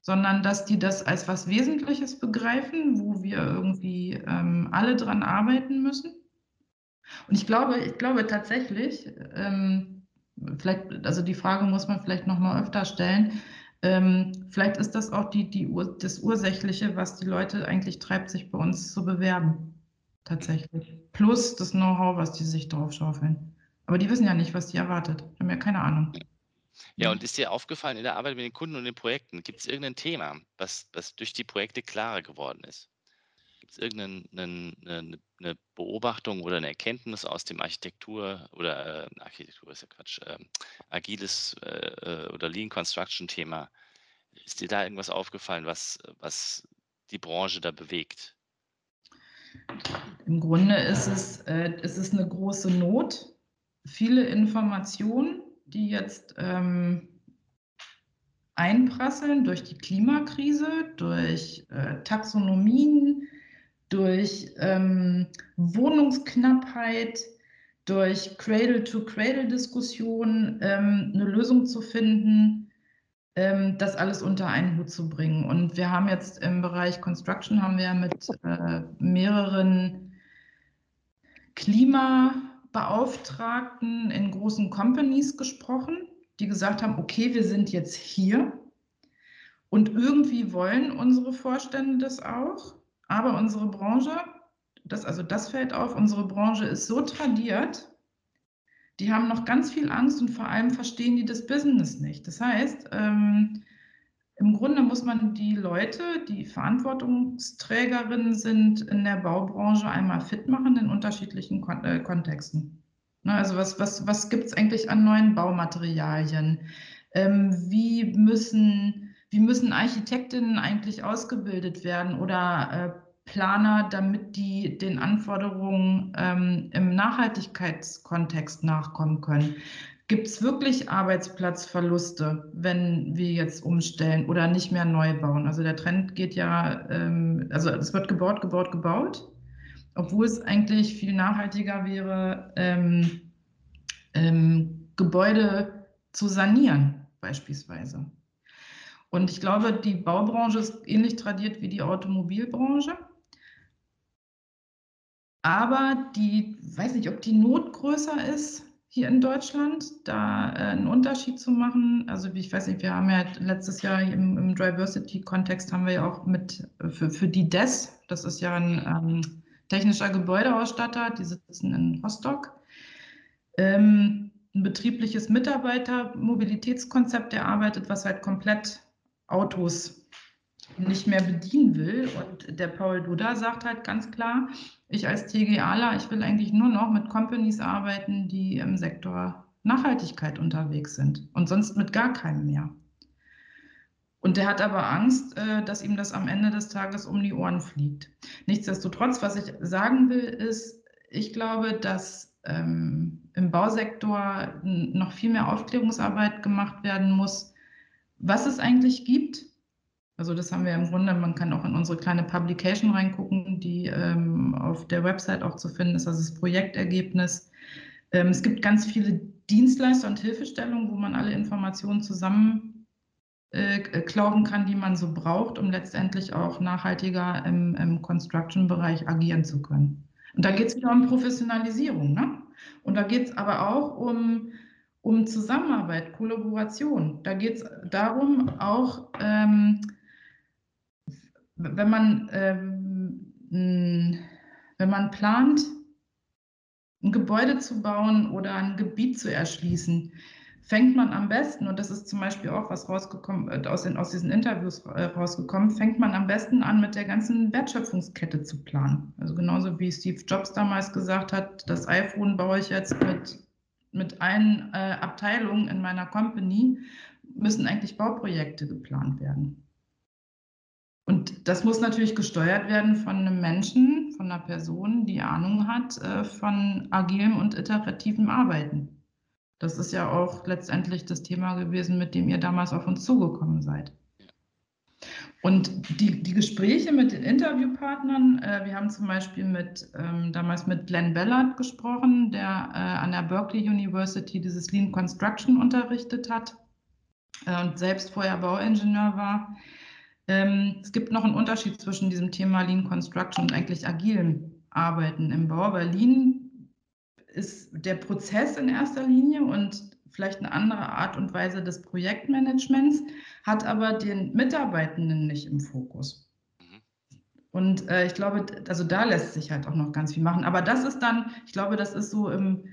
sondern dass die das als was Wesentliches begreifen, wo wir irgendwie ähm, alle dran arbeiten müssen. Und ich glaube, ich glaube tatsächlich, ähm, vielleicht, also die Frage muss man vielleicht noch mal öfter stellen. Ähm, vielleicht ist das auch die, die Ur, das Ursächliche, was die Leute eigentlich treibt, sich bei uns zu bewerben. Tatsächlich. Plus das Know-how, was die sich drauf schaufeln. Aber die wissen ja nicht, was die erwartet. Haben ja keine Ahnung. Ja, und ist dir aufgefallen in der Arbeit mit den Kunden und den Projekten, gibt es irgendein Thema, was, was durch die Projekte klarer geworden ist? Gibt es irgendeine eine, eine Beobachtung oder eine Erkenntnis aus dem Architektur oder äh, Architektur ist ja Quatsch, äh, agiles äh, oder Lean Construction Thema? Ist dir da irgendwas aufgefallen, was, was die Branche da bewegt? Im Grunde ist es, äh, ist eine große Not, viele Informationen, die jetzt ähm, einprasseln durch die Klimakrise, durch äh, Taxonomien, durch ähm, Wohnungsknappheit, durch Cradle-to-Cradle-Diskussionen ähm, eine Lösung zu finden, ähm, das alles unter einen Hut zu bringen. Und wir haben jetzt im Bereich Construction haben wir mit äh, mehreren Klima Beauftragten in großen Companies gesprochen, die gesagt haben, okay, wir sind jetzt hier und irgendwie wollen unsere Vorstände das auch, aber unsere Branche, das, also das fällt auf, unsere Branche ist so tradiert, die haben noch ganz viel Angst und vor allem verstehen die das Business nicht. Das heißt, ähm, im Grunde muss man die Leute, die Verantwortungsträgerinnen sind in der Baubranche, einmal fit machen in unterschiedlichen Kon äh, Kontexten. Ne, also was, was, was gibt es eigentlich an neuen Baumaterialien? Ähm, wie, müssen, wie müssen Architektinnen eigentlich ausgebildet werden oder äh, Planer, damit die den Anforderungen ähm, im Nachhaltigkeitskontext nachkommen können? Gibt es wirklich Arbeitsplatzverluste, wenn wir jetzt umstellen oder nicht mehr neu bauen? Also der Trend geht ja, ähm, also es wird gebaut, gebaut, gebaut, obwohl es eigentlich viel nachhaltiger wäre, ähm, ähm, Gebäude zu sanieren beispielsweise. Und ich glaube, die Baubranche ist ähnlich tradiert wie die Automobilbranche. Aber die, weiß nicht, ob die Not größer ist hier in Deutschland, da äh, einen Unterschied zu machen. Also ich weiß nicht, wir haben ja letztes Jahr im, im Diversity-Kontext haben wir ja auch mit für, für die DES, das ist ja ein ähm, technischer Gebäudeausstatter, die sitzen in Rostock, ähm, ein betriebliches Mitarbeitermobilitätskonzept erarbeitet, was halt komplett Autos nicht mehr bedienen will. Und der Paul Duda sagt halt ganz klar, ich als TGAler, ich will eigentlich nur noch mit Companies arbeiten, die im Sektor Nachhaltigkeit unterwegs sind und sonst mit gar keinem mehr. Und der hat aber Angst, äh, dass ihm das am Ende des Tages um die Ohren fliegt. Nichtsdestotrotz, was ich sagen will, ist, ich glaube, dass ähm, im Bausektor noch viel mehr Aufklärungsarbeit gemacht werden muss, was es eigentlich gibt also das haben wir im Grunde, man kann auch in unsere kleine Publication reingucken, die ähm, auf der Website auch zu finden ist, also das Projektergebnis. Ähm, es gibt ganz viele Dienstleister und Hilfestellungen, wo man alle Informationen zusammen äh, klauben kann, die man so braucht, um letztendlich auch nachhaltiger im, im Construction-Bereich agieren zu können. Und da geht es wieder um Professionalisierung. Ne? Und da geht es aber auch um, um Zusammenarbeit, Kollaboration. Da geht es darum, auch ähm, wenn man, ähm, wenn man plant, ein Gebäude zu bauen oder ein Gebiet zu erschließen, fängt man am besten, und das ist zum Beispiel auch was rausgekommen, äh, aus, den, aus diesen Interviews äh, rausgekommen, fängt man am besten an, mit der ganzen Wertschöpfungskette zu planen. Also genauso wie Steve Jobs damals gesagt hat, das iPhone baue ich jetzt mit, mit allen äh, Abteilungen in meiner Company, müssen eigentlich Bauprojekte geplant werden. Und das muss natürlich gesteuert werden von einem Menschen, von einer Person, die Ahnung hat äh, von agilem und iterativem Arbeiten. Das ist ja auch letztendlich das Thema gewesen, mit dem ihr damals auf uns zugekommen seid. Und die, die Gespräche mit den Interviewpartnern, äh, wir haben zum Beispiel mit, ähm, damals mit Glenn Bellard gesprochen, der äh, an der Berkeley University dieses Lean Construction unterrichtet hat äh, und selbst vorher Bauingenieur war. Ähm, es gibt noch einen Unterschied zwischen diesem Thema Lean Construction und eigentlich agilem Arbeiten im Bau, weil Lean ist der Prozess in erster Linie und vielleicht eine andere Art und Weise des Projektmanagements, hat aber den Mitarbeitenden nicht im Fokus. Mhm. Und äh, ich glaube, also da lässt sich halt auch noch ganz viel machen. Aber das ist dann, ich glaube, das ist so im,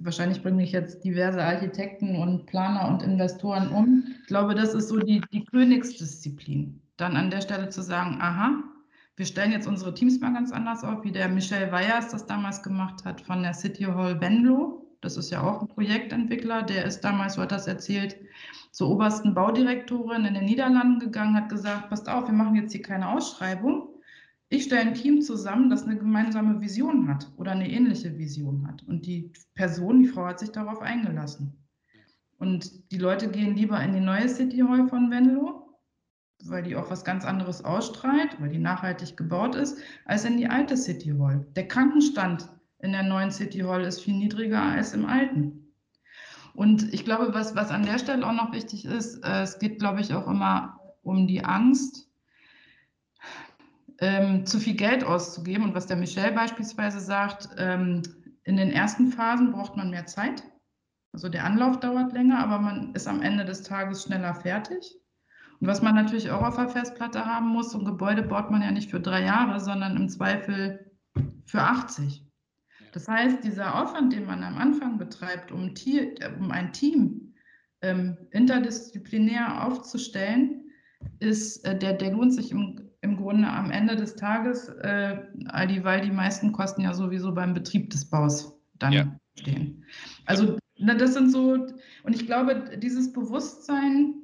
wahrscheinlich bringe ich jetzt diverse Architekten und Planer und Investoren um. Ich glaube, das ist so die, die Königsdisziplin. Dann an der Stelle zu sagen, aha, wir stellen jetzt unsere Teams mal ganz anders auf, wie der Michel Weyers das damals gemacht hat von der City Hall Venlo. Das ist ja auch ein Projektentwickler, der ist damals, so hat das erzählt, zur obersten Baudirektorin in den Niederlanden gegangen, hat gesagt, passt auf, wir machen jetzt hier keine Ausschreibung, ich stelle ein Team zusammen, das eine gemeinsame Vision hat oder eine ähnliche Vision hat. Und die Person, die Frau hat sich darauf eingelassen. Und die Leute gehen lieber in die neue City Hall von Venlo, weil die auch was ganz anderes ausstrahlt, weil die nachhaltig gebaut ist, als in die alte City Hall. Der Krankenstand in der neuen City Hall ist viel niedriger als im alten. Und ich glaube, was, was an der Stelle auch noch wichtig ist, äh, es geht, glaube ich, auch immer um die Angst, ähm, zu viel Geld auszugeben. Und was der Michel beispielsweise sagt, ähm, in den ersten Phasen braucht man mehr Zeit. Also der Anlauf dauert länger, aber man ist am Ende des Tages schneller fertig. Und was man natürlich auch auf der Festplatte haben muss, so ein Gebäude baut man ja nicht für drei Jahre, sondern im Zweifel für 80. Das heißt, dieser Aufwand, den man am Anfang betreibt, um, um ein Team ähm, interdisziplinär aufzustellen, ist, äh, der, der lohnt sich im im Grunde am Ende des Tages, äh, all die, weil die meisten Kosten ja sowieso beim Betrieb des Baus dann ja. stehen. Also na, das sind so, und ich glaube, dieses Bewusstsein,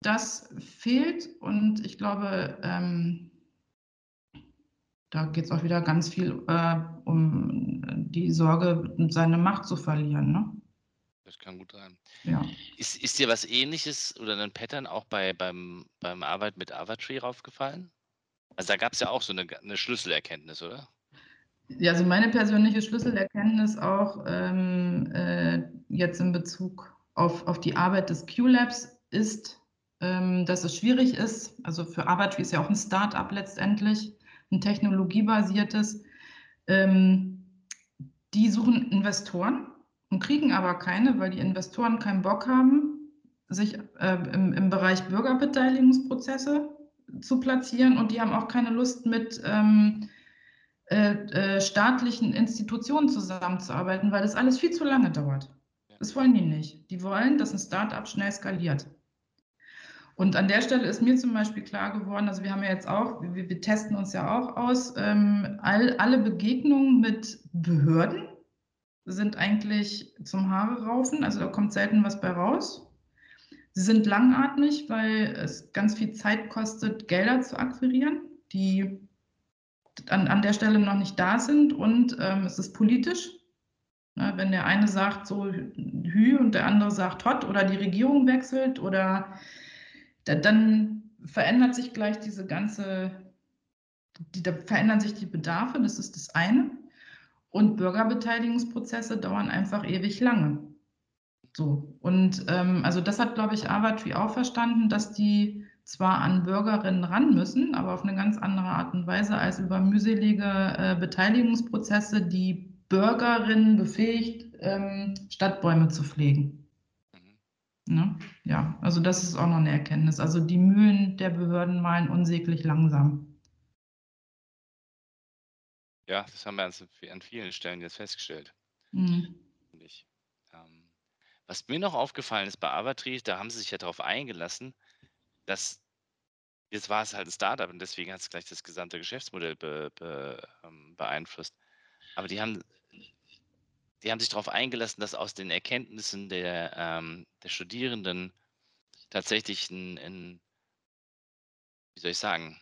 das fehlt und ich glaube, ähm, da geht es auch wieder ganz viel äh, um die Sorge, seine Macht zu verlieren. Ne? Das kann gut sein. Ja. Ist, ist dir was ähnliches oder ein Pattern auch bei, beim, beim Arbeit mit Avatree raufgefallen? Also da gab es ja auch so eine, eine Schlüsselerkenntnis, oder? Ja, also meine persönliche Schlüsselerkenntnis auch ähm, äh, jetzt in Bezug auf, auf die Arbeit des Q-Labs ist, ähm, dass es schwierig ist. Also für Avatree ist ja auch ein Start-up letztendlich, ein technologiebasiertes. Ähm, die suchen Investoren und kriegen aber keine, weil die Investoren keinen Bock haben, sich äh, im, im Bereich Bürgerbeteiligungsprozesse zu platzieren und die haben auch keine Lust mit ähm, äh, äh, staatlichen Institutionen zusammenzuarbeiten, weil das alles viel zu lange dauert. Das wollen die nicht. Die wollen, dass ein Startup schnell skaliert. Und an der Stelle ist mir zum Beispiel klar geworden, also wir haben ja jetzt auch, wir, wir testen uns ja auch aus, ähm, all, alle Begegnungen mit Behörden sind eigentlich zum Haare raufen, also da kommt selten was bei raus. Sie sind langatmig, weil es ganz viel Zeit kostet, Gelder zu akquirieren, die an, an der Stelle noch nicht da sind und ähm, es ist politisch. Na, wenn der eine sagt so Hü und der andere sagt Hot oder die Regierung wechselt oder da, dann verändert sich gleich diese ganze, die, da verändern sich die Bedarfe, das ist das eine. Und Bürgerbeteiligungsprozesse dauern einfach ewig lange. So. Und ähm, also das hat, glaube ich, Avatri auch verstanden, dass die zwar an Bürgerinnen ran müssen, aber auf eine ganz andere Art und Weise als über mühselige äh, Beteiligungsprozesse, die Bürgerinnen befähigt, ähm, Stadtbäume zu pflegen. Ne? Ja, also das ist auch noch eine Erkenntnis. Also die Mühlen der Behörden malen unsäglich langsam. Ja, das haben wir an vielen Stellen jetzt festgestellt. Mhm. Ähm, was mir noch aufgefallen ist bei Avatri, da haben sie sich ja darauf eingelassen, dass jetzt war es halt ein Startup und deswegen hat es gleich das gesamte Geschäftsmodell be, be, ähm, beeinflusst. Aber die haben, die haben sich darauf eingelassen, dass aus den Erkenntnissen der, ähm, der Studierenden tatsächlich ein, ein, wie soll ich sagen,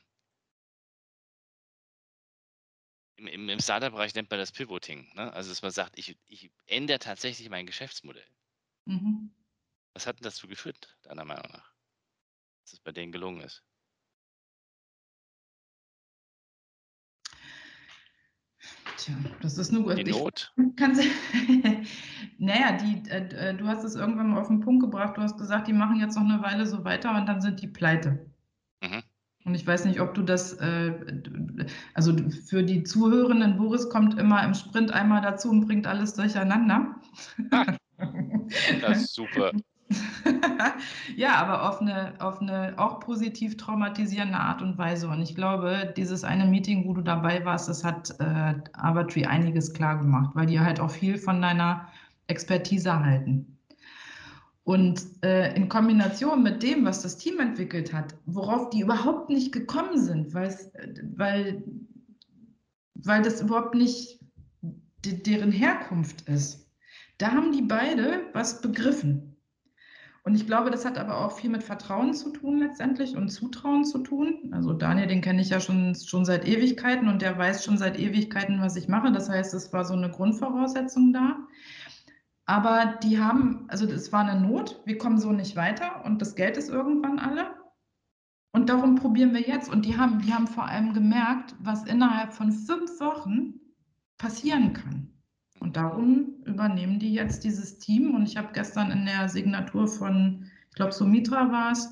im, im, im Startup-Bereich nennt man das Pivoting. Ne? Also, dass man sagt, ich, ich ändere tatsächlich mein Geschäftsmodell. Mhm. Was hat denn dazu geführt, deiner Meinung nach? dass es bei denen gelungen ist? Tja, das ist nur Die Not. Kannst, naja, die, äh, äh, du hast es irgendwann mal auf den Punkt gebracht. Du hast gesagt, die machen jetzt noch eine Weile so weiter und dann sind die pleite. Mhm. Und ich weiß nicht, ob du das, äh, also für die Zuhörenden, Boris kommt immer im Sprint einmal dazu und bringt alles durcheinander. Ah, das ist super. ja, aber auf eine, auf eine auch positiv traumatisierende Art und Weise. Und ich glaube, dieses eine Meeting, wo du dabei warst, das hat äh, Avatree einiges klar gemacht, weil die halt auch viel von deiner Expertise halten. Und äh, in Kombination mit dem, was das Team entwickelt hat, worauf die überhaupt nicht gekommen sind, weil, weil das überhaupt nicht deren Herkunft ist, da haben die beide was begriffen. Und ich glaube, das hat aber auch viel mit Vertrauen zu tun letztendlich und Zutrauen zu tun. Also Daniel, den kenne ich ja schon, schon seit Ewigkeiten und der weiß schon seit Ewigkeiten, was ich mache. Das heißt, es war so eine Grundvoraussetzung da. Aber die haben, also es war eine Not, wir kommen so nicht weiter und das Geld ist irgendwann alle. Und darum probieren wir jetzt. Und die haben, die haben vor allem gemerkt, was innerhalb von fünf Wochen passieren kann. Und darum übernehmen die jetzt dieses Team. Und ich habe gestern in der Signatur von, ich glaube, Sumitra war es,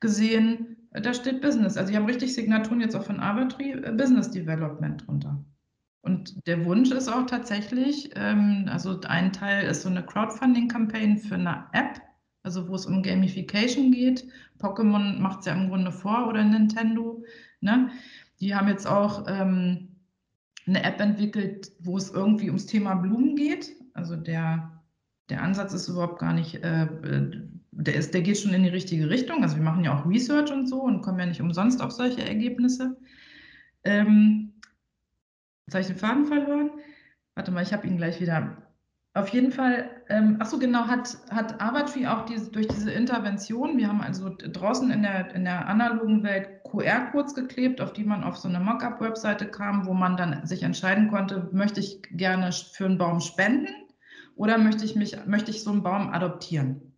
gesehen, da steht Business. Also die haben richtig Signaturen jetzt auch von Avatri, äh, Business Development drunter. Und der Wunsch ist auch tatsächlich, ähm, also ein Teil ist so eine Crowdfunding-Campaign für eine App, also wo es um Gamification geht. Pokémon macht es ja im Grunde vor oder Nintendo. Ne? Die haben jetzt auch ähm, eine App entwickelt, wo es irgendwie ums Thema Blumen geht. Also der, der Ansatz ist überhaupt gar nicht, äh, der, ist, der geht schon in die richtige Richtung. Also wir machen ja auch Research und so und kommen ja nicht umsonst auf solche Ergebnisse. Ähm, jetzt habe ich den Faden verloren. Warte mal, ich habe ihn gleich wieder. Auf jeden Fall, ähm, ach so genau, hat, hat Avatree auch diese, durch diese Intervention, wir haben also draußen in der, in der analogen Welt QR-Codes geklebt, auf die man auf so eine Mockup-Webseite kam, wo man dann sich entscheiden konnte, möchte ich gerne für einen Baum spenden oder möchte ich, mich, möchte ich so einen Baum adoptieren?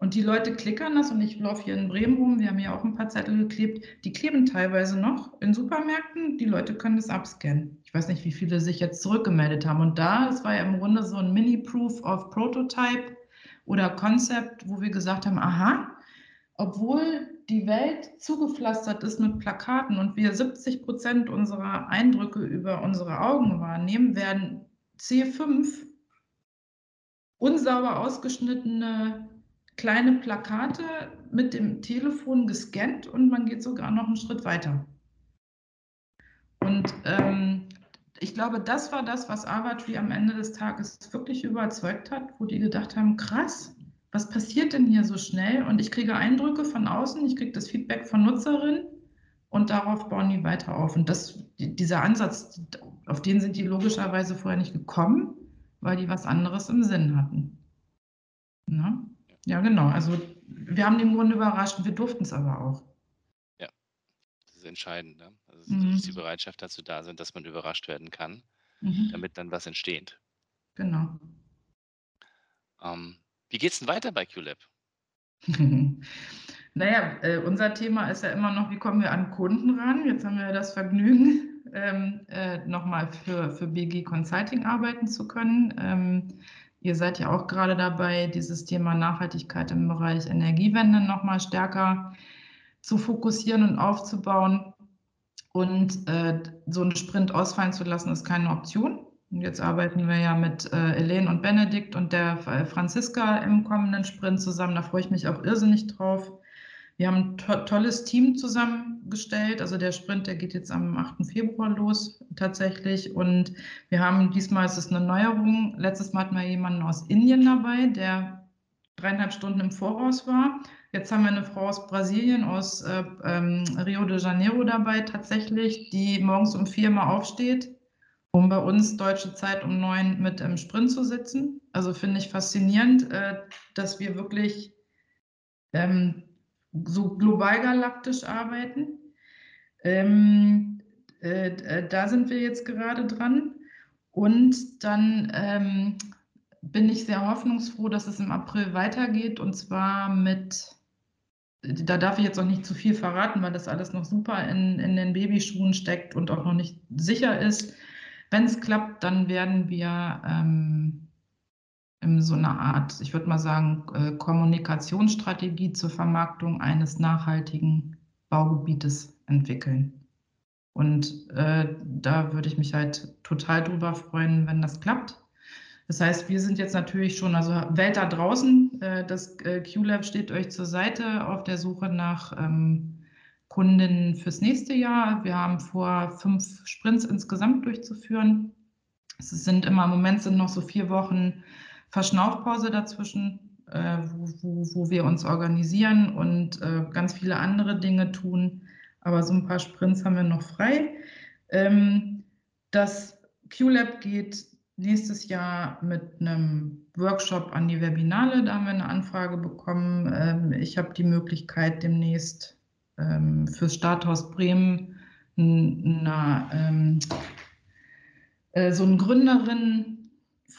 Und die Leute klickern das und ich laufe hier in Bremen rum, wir haben hier auch ein paar Zettel geklebt, die kleben teilweise noch in Supermärkten, die Leute können das abscannen. Ich weiß nicht, wie viele sich jetzt zurückgemeldet haben. Und da, es war ja im Grunde so ein Mini-Proof of Prototype oder Concept, wo wir gesagt haben, aha, obwohl die Welt zugepflastert ist mit Plakaten und wir 70 Prozent unserer Eindrücke über unsere Augen wahrnehmen, werden C5 unsauber ausgeschnittene kleine Plakate mit dem Telefon gescannt und man geht sogar noch einen Schritt weiter. Und ähm, ich glaube, das war das, was Avatree am Ende des Tages wirklich überzeugt hat, wo die gedacht haben, krass, was passiert denn hier so schnell? Und ich kriege Eindrücke von außen, ich kriege das Feedback von Nutzerinnen und darauf bauen die weiter auf. Und das, dieser Ansatz, auf den sind die logischerweise vorher nicht gekommen, weil die was anderes im Sinn hatten. Na? Ja, genau. Also wir haben den Grunde überrascht, wir durften es aber auch. Ja, das ist entscheidend. Ne? Also mhm. dass die Bereitschaft dazu da sind, dass man überrascht werden kann, mhm. damit dann was entsteht. Genau. Ähm, wie geht es denn weiter bei QLab? naja, äh, unser Thema ist ja immer noch, wie kommen wir an Kunden ran? Jetzt haben wir das Vergnügen, ähm, äh, nochmal für, für BG Consulting arbeiten zu können. Ähm, Ihr seid ja auch gerade dabei, dieses Thema Nachhaltigkeit im Bereich Energiewende nochmal stärker zu fokussieren und aufzubauen. Und äh, so einen Sprint ausfallen zu lassen, ist keine Option. Und jetzt arbeiten wir ja mit äh, Elaine und Benedikt und der äh, Franziska im kommenden Sprint zusammen. Da freue ich mich auch irrsinnig drauf. Wir haben ein to tolles Team zusammengestellt. Also der Sprint, der geht jetzt am 8. Februar los tatsächlich. Und wir haben diesmal ist es eine Neuerung. Letztes Mal hatten wir jemanden aus Indien dabei, der dreieinhalb Stunden im Voraus war. Jetzt haben wir eine Frau aus Brasilien, aus äh, ähm, Rio de Janeiro dabei tatsächlich, die morgens um vier mal aufsteht, um bei uns deutsche Zeit um neun mit im Sprint zu sitzen. Also finde ich faszinierend, äh, dass wir wirklich ähm, so global galaktisch arbeiten. Ähm, äh, äh, da sind wir jetzt gerade dran. Und dann ähm, bin ich sehr hoffnungsfroh, dass es im April weitergeht und zwar mit, da darf ich jetzt auch nicht zu viel verraten, weil das alles noch super in, in den Babyschuhen steckt und auch noch nicht sicher ist. Wenn es klappt, dann werden wir ähm, in so einer Art, ich würde mal sagen, äh, Kommunikationsstrategie zur Vermarktung eines nachhaltigen Baugebietes entwickeln. Und äh, da würde ich mich halt total drüber freuen, wenn das klappt. Das heißt, wir sind jetzt natürlich schon, also Welt da draußen, äh, das äh, QLab steht euch zur Seite auf der Suche nach ähm, Kundinnen fürs nächste Jahr. Wir haben vor, fünf Sprints insgesamt durchzuführen. Es sind immer, im Moment sind noch so vier Wochen Verschnaufpause dazwischen, äh, wo, wo, wo, wir uns organisieren und äh, ganz viele andere Dinge tun. Aber so ein paar Sprints haben wir noch frei. Ähm, das QLab geht nächstes Jahr mit einem Workshop an die Webinale. Da haben wir eine Anfrage bekommen. Ähm, ich habe die Möglichkeit, demnächst ähm, fürs Starthaus Bremen eine, ähm, äh, so ein Gründerinnen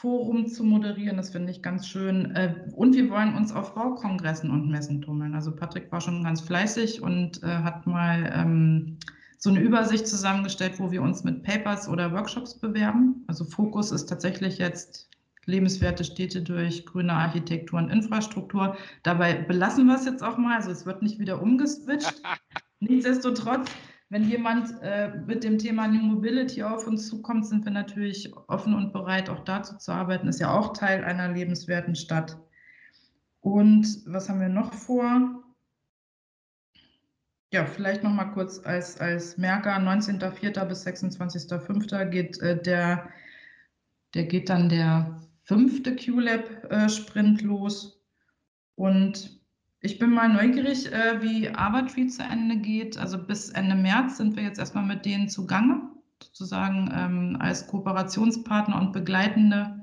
Forum zu moderieren. Das finde ich ganz schön. Äh, und wir wollen uns auf Baukongressen und Messen tummeln. Also Patrick war schon ganz fleißig und äh, hat mal ähm, so eine Übersicht zusammengestellt, wo wir uns mit Papers oder Workshops bewerben. Also Fokus ist tatsächlich jetzt lebenswerte Städte durch grüne Architektur und Infrastruktur. Dabei belassen wir es jetzt auch mal. Also es wird nicht wieder umgeswitcht. Nichtsdestotrotz wenn jemand äh, mit dem Thema New Mobility auf uns zukommt, sind wir natürlich offen und bereit, auch dazu zu arbeiten. Ist ja auch Teil einer lebenswerten Stadt. Und was haben wir noch vor? Ja, vielleicht noch mal kurz als, als Merker, 19.04. bis 26.05. geht äh, der, der geht dann der fünfte QLab-Sprint äh, los. Und ich bin mal neugierig, äh, wie Avatree zu Ende geht. Also bis Ende März sind wir jetzt erstmal mit denen zugange, sozusagen ähm, als Kooperationspartner und Begleitende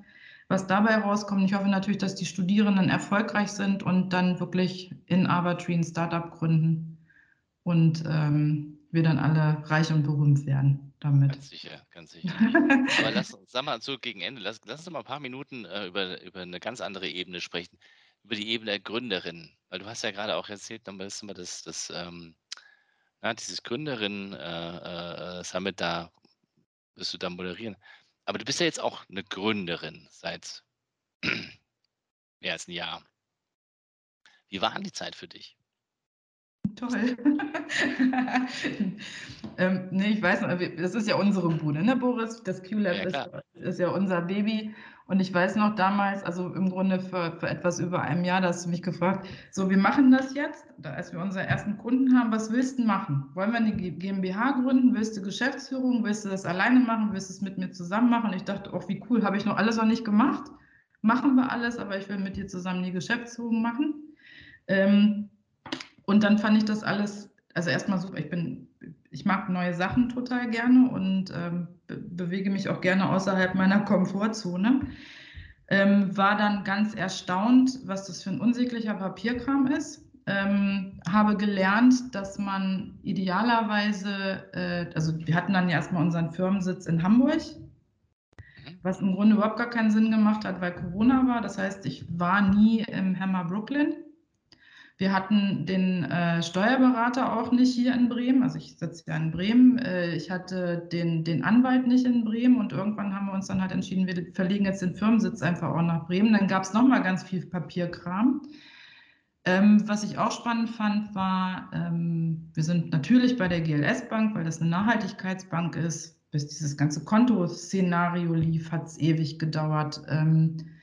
was dabei rauskommt. Ich hoffe natürlich, dass die Studierenden erfolgreich sind und dann wirklich in Abertree ein Startup gründen und ähm, wir dann alle reich und berühmt werden damit. Ganz sicher, ganz sicher. Aber lass uns, sag mal so gegen Ende, lass, lass uns mal ein paar Minuten äh, über, über eine ganz andere Ebene sprechen, über die Ebene der Gründerin. Weil du hast ja gerade auch erzählt, dann du mal das, das ähm, ja, dieses Gründerin-Summit äh, äh, da wirst du da moderieren. Aber du bist ja jetzt auch eine Gründerin seit mehr als ein Jahr. Wie war die Zeit für dich? Toll. ähm, nee, ich weiß noch, das ist ja unsere Bude, ne, Boris? Das QLab ja, ist, ist, ja unser Baby. Und ich weiß noch damals, also im Grunde für, für etwas über einem Jahr, da hast du mich gefragt, so, wir machen das jetzt, als wir unsere ersten Kunden haben, was willst du machen? Wollen wir eine GmbH gründen? Willst du Geschäftsführung? Willst du das alleine machen? Willst du es mit mir zusammen machen? Und ich dachte, oh, wie cool, habe ich noch alles noch nicht gemacht? Machen wir alles, aber ich will mit dir zusammen die Geschäftsführung machen. Ähm, und dann fand ich das alles, also erstmal super, ich bin, ich mag neue Sachen total gerne und ähm, be bewege mich auch gerne außerhalb meiner Komfortzone. Ähm, war dann ganz erstaunt, was das für ein unsäglicher Papierkram ist. Ähm, habe gelernt, dass man idealerweise, äh, also wir hatten dann ja erstmal unseren Firmensitz in Hamburg, was im Grunde überhaupt gar keinen Sinn gemacht hat, weil Corona war. Das heißt, ich war nie im Hammer Brooklyn. Wir hatten den äh, Steuerberater auch nicht hier in Bremen. Also ich sitze ja in Bremen. Äh, ich hatte den, den Anwalt nicht in Bremen und irgendwann haben wir uns dann halt entschieden, wir verlegen jetzt den Firmensitz einfach auch nach Bremen. Dann gab es nochmal ganz viel Papierkram. Ähm, was ich auch spannend fand, war, ähm, wir sind natürlich bei der GLS Bank, weil das eine Nachhaltigkeitsbank ist. Bis dieses ganze Kontoszenario lief, hat es ewig gedauert. Ähm, äh,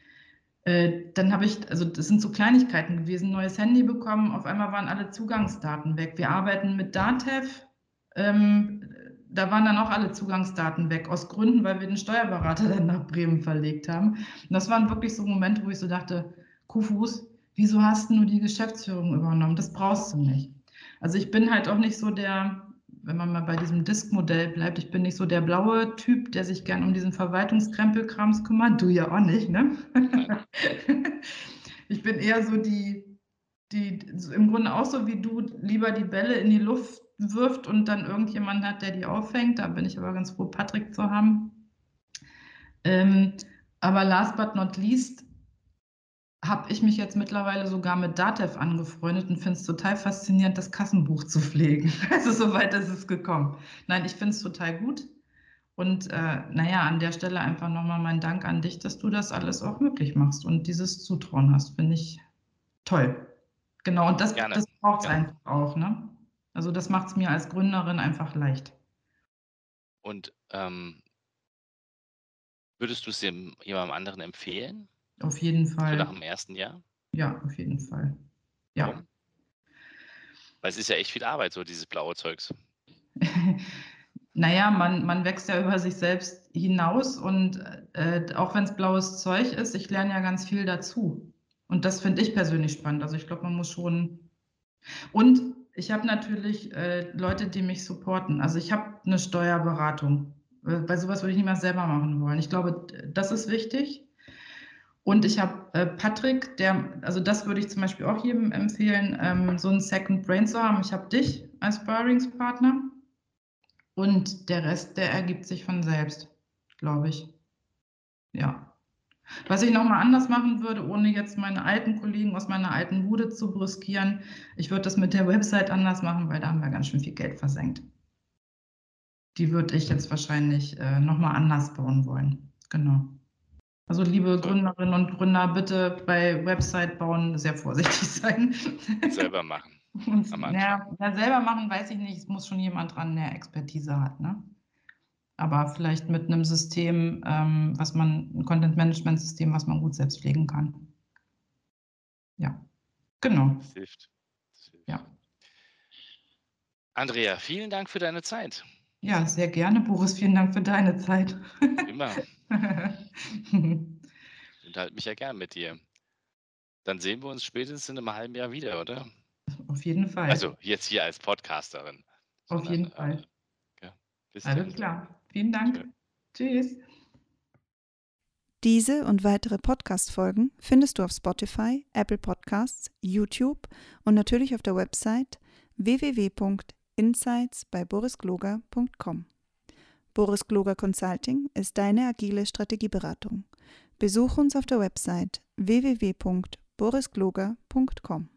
dann habe ich, also das sind so Kleinigkeiten gewesen, neues Handy bekommen, auf einmal waren alle Zugangsdaten weg. Wir arbeiten mit Datev, ähm, da waren dann auch alle Zugangsdaten weg, aus Gründen, weil wir den Steuerberater dann nach Bremen verlegt haben. Und das waren wirklich so Momente, wo ich so dachte, Kufus, wieso hast du nur die Geschäftsführung übernommen? Das brauchst du nicht. Also ich bin halt auch nicht so der, wenn man mal bei diesem Disk-Modell bleibt, ich bin nicht so der blaue Typ, der sich gern um diesen Verwaltungskrempelkrams kümmert. Du ja auch nicht, ne? ich bin eher so die, die im Grunde auch so wie du, lieber die Bälle in die Luft wirft und dann irgendjemand hat, der die auffängt. Da bin ich aber ganz froh, Patrick zu haben. Ähm, aber last but not least habe ich mich jetzt mittlerweile sogar mit Datev angefreundet und finde es total faszinierend, das Kassenbuch zu pflegen. Also soweit ist es gekommen. Nein, ich finde es total gut. Und äh, naja, an der Stelle einfach nochmal mein Dank an dich, dass du das alles auch möglich machst und dieses Zutrauen hast, finde ich toll. Genau, und das, das braucht es einfach auch. Ne? Also das macht es mir als Gründerin einfach leicht. Und ähm, würdest du es jemandem anderen empfehlen? Auf jeden Fall. Nach dem ersten Jahr? Ja, auf jeden Fall. Ja. Warum? Weil es ist ja echt viel Arbeit, so dieses blaue Zeugs. naja, man, man wächst ja über sich selbst hinaus und äh, auch wenn es blaues Zeug ist, ich lerne ja ganz viel dazu. Und das finde ich persönlich spannend. Also ich glaube, man muss schon. Und ich habe natürlich äh, Leute, die mich supporten. Also ich habe eine Steuerberatung. Äh, bei sowas würde ich niemals selber machen wollen. Ich glaube, das ist wichtig. Und ich habe äh, Patrick, der, also das würde ich zum Beispiel auch jedem empfehlen, ähm, so einen Second Brain zu haben. Ich habe dich als Sparringspartner und der Rest, der ergibt sich von selbst, glaube ich. Ja. Was ich nochmal anders machen würde, ohne jetzt meine alten Kollegen aus meiner alten Bude zu brüskieren, ich würde das mit der Website anders machen, weil da haben wir ganz schön viel Geld versenkt. Die würde ich jetzt wahrscheinlich äh, nochmal anders bauen wollen. Genau. Also liebe Gründerinnen und Gründer, bitte bei Website bauen sehr vorsichtig sein. Selber machen. Ja, ja, selber machen weiß ich nicht. Es muss schon jemand dran, der Expertise hat. Ne? Aber vielleicht mit einem System, ähm, was man, ein Content-Management-System, was man gut selbst pflegen kann. Ja, genau. Das hilft. Das hilft. Ja. Andrea, vielen Dank für deine Zeit. Ja, sehr gerne, Boris. Vielen Dank für deine Zeit. Immer. Ich unterhalte mich ja gern mit dir. Dann sehen wir uns spätestens in einem halben Jahr wieder, oder? Auf jeden Fall. Also jetzt hier als Podcasterin. Auf Sondern, jeden Fall. Äh, ja, Alles dann. klar. Vielen Dank. Tschüss. Diese und weitere Podcast-Folgen findest du auf Spotify, Apple Podcasts, YouTube und natürlich auf der Website www.insights bei borisgloger.com. Boris Gloger Consulting ist deine agile Strategieberatung. Besuch uns auf der Website www.borisgloger.com.